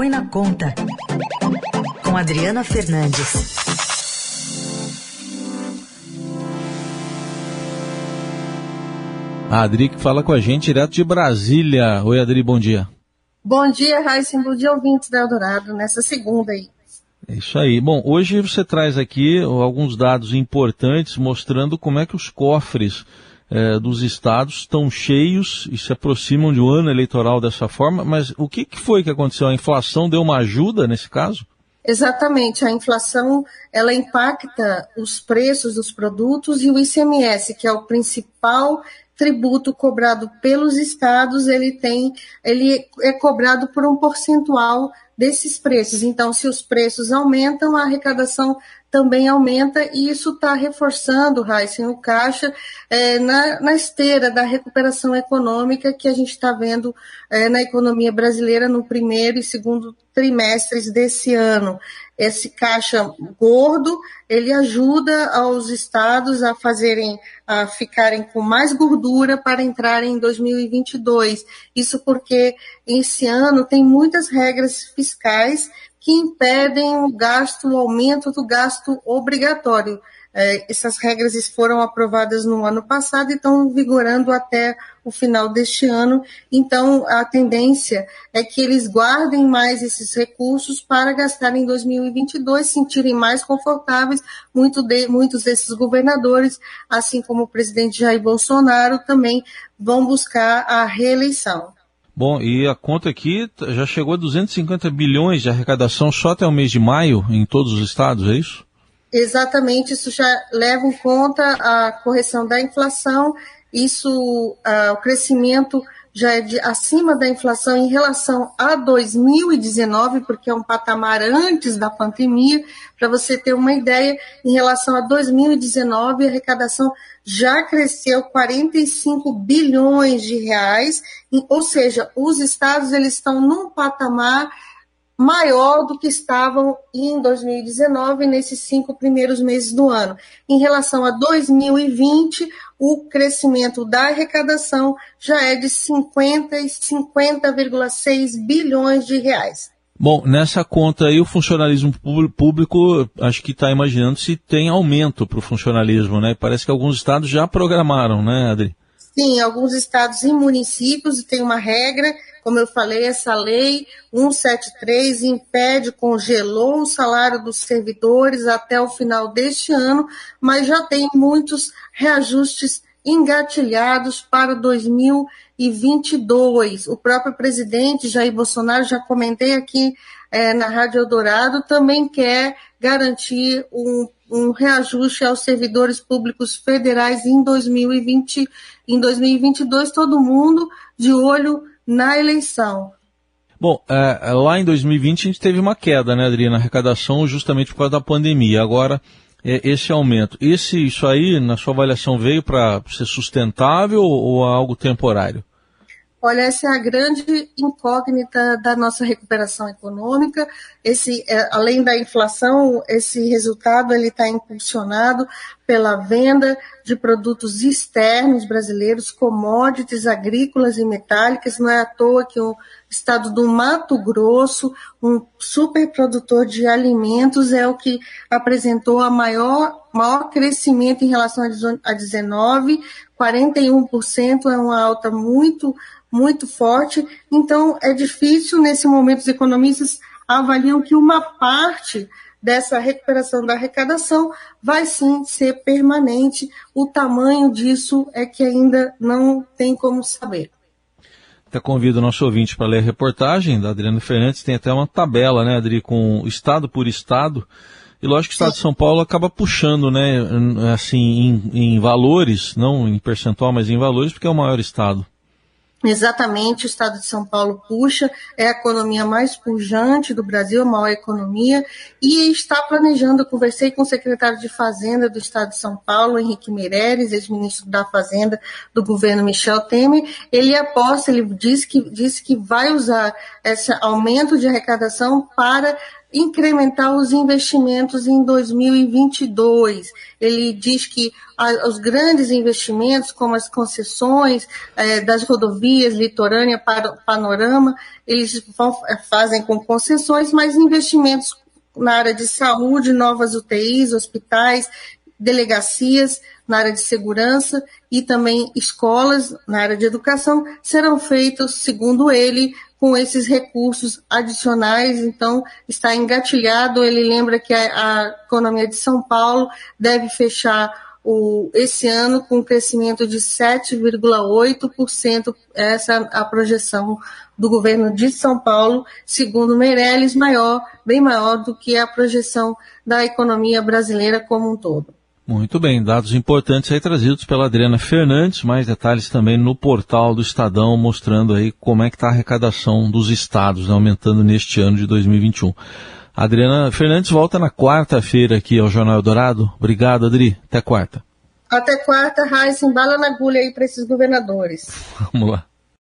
Põe na Conta, com Adriana Fernandes. A Adri que fala com a gente direto de Brasília. Oi, Adri, bom dia. Bom dia, Raíssa. Bom dia, ouvintes da Eldorado, nessa segunda aí. É isso aí. Bom, hoje você traz aqui alguns dados importantes mostrando como é que os cofres eh, dos estados estão cheios e se aproximam de um ano eleitoral dessa forma, mas o que, que foi que aconteceu? A inflação deu uma ajuda nesse caso? Exatamente, a inflação ela impacta os preços dos produtos e o ICMS, que é o principal tributo cobrado pelos estados, ele tem, ele é cobrado por um percentual desses preços. Então, se os preços aumentam, a arrecadação também aumenta e isso está reforçando, Raíssa, o caixa é, na, na, esteira da recuperação econômica que a gente está vendo é, na economia brasileira no primeiro e segundo trimestres desse ano. Esse caixa gordo, ele ajuda aos estados a fazerem, a ficarem com mais gordura para entrarem em 2022. Isso porque esse ano tem muitas regras fiscais que impedem o gasto, o aumento do gasto obrigatório. É, essas regras foram aprovadas no ano passado e estão vigorando até o final deste ano. Então, a tendência é que eles guardem mais esses recursos para gastar em 2022, sentirem mais confortáveis. Muito de, muitos desses governadores, assim como o presidente Jair Bolsonaro, também vão buscar a reeleição. Bom, e a conta aqui já chegou a 250 bilhões de arrecadação só até o mês de maio em todos os estados, é isso? Exatamente, isso já leva em conta a correção da inflação, isso, uh, o crescimento já é de, acima da inflação em relação a 2019, porque é um patamar antes da pandemia. Para você ter uma ideia, em relação a 2019, a arrecadação já cresceu 45 bilhões de reais, ou seja, os estados eles estão num patamar maior do que estavam em 2019, nesses cinco primeiros meses do ano. Em relação a 2020, o crescimento da arrecadação já é de 50 50,6 bilhões de reais. Bom, nessa conta aí o funcionalismo público, acho que está imaginando se tem aumento para o funcionalismo, né? Parece que alguns estados já programaram, né, Adri? Sim, alguns estados e municípios tem uma regra, como eu falei, essa lei 173 impede, congelou o salário dos servidores até o final deste ano, mas já tem muitos reajustes engatilhados para 2022. O próprio presidente Jair Bolsonaro, já comentei aqui é, na Rádio Eldorado, também quer garantir um, um reajuste aos servidores públicos federais em 2020, em 2022, todo mundo de olho na eleição. Bom, é, lá em 2020 a gente teve uma queda, né, Adriana, na arrecadação justamente por causa da pandemia. Agora, é, esse aumento, esse, isso aí, na sua avaliação, veio para ser sustentável ou algo temporário? Olha, essa é a grande incógnita da nossa recuperação econômica. Esse, é, além da inflação, esse resultado ele está impulsionado pela venda de produtos externos brasileiros, commodities agrícolas e metálicas. Não é à toa que o estado do Mato Grosso, um super produtor de alimentos, é o que apresentou a maior, maior crescimento em relação a 19, 41% é uma alta muito muito forte. Então, é difícil, nesse momento, os economistas avaliam que uma parte dessa recuperação da arrecadação vai sim ser permanente. O tamanho disso é que ainda não tem como saber. Até convido o nosso ouvinte para ler a reportagem da Adriana Fernandes. Tem até uma tabela, né, Adri, com estado por estado. E lógico que o estado de São Paulo acaba puxando, né, assim, em, em valores, não em percentual, mas em valores, porque é o maior estado. Exatamente, o estado de São Paulo puxa, é a economia mais pujante do Brasil, a maior economia, e está planejando, eu conversei com o secretário de Fazenda do estado de São Paulo, Henrique Meireles, ex-ministro da Fazenda do governo Michel Temer, ele aposta, ele disse que, disse que vai usar esse aumento de arrecadação para incrementar os investimentos em 2022. Ele diz que os grandes investimentos, como as concessões é, das rodovias litorânea panorama, eles vão, é, fazem com concessões, mas investimentos na área de saúde, novas UTIs, hospitais, delegacias na área de segurança e também escolas na área de educação serão feitos, segundo ele, com esses recursos adicionais. Então, está engatilhado. Ele lembra que a, a economia de São Paulo deve fechar o, esse ano com um crescimento de 7,8%. Essa é a projeção do governo de São Paulo, segundo Meirelles, maior, bem maior do que a projeção da economia brasileira como um todo. Muito bem, dados importantes aí trazidos pela Adriana Fernandes, mais detalhes também no portal do Estadão, mostrando aí como é que está a arrecadação dos estados, né, aumentando neste ano de 2021. Adriana Fernandes volta na quarta-feira aqui ao Jornal Dourado. Obrigado, Adri. Até quarta. Até quarta, Raíssa, embala na agulha aí para esses governadores. Vamos lá.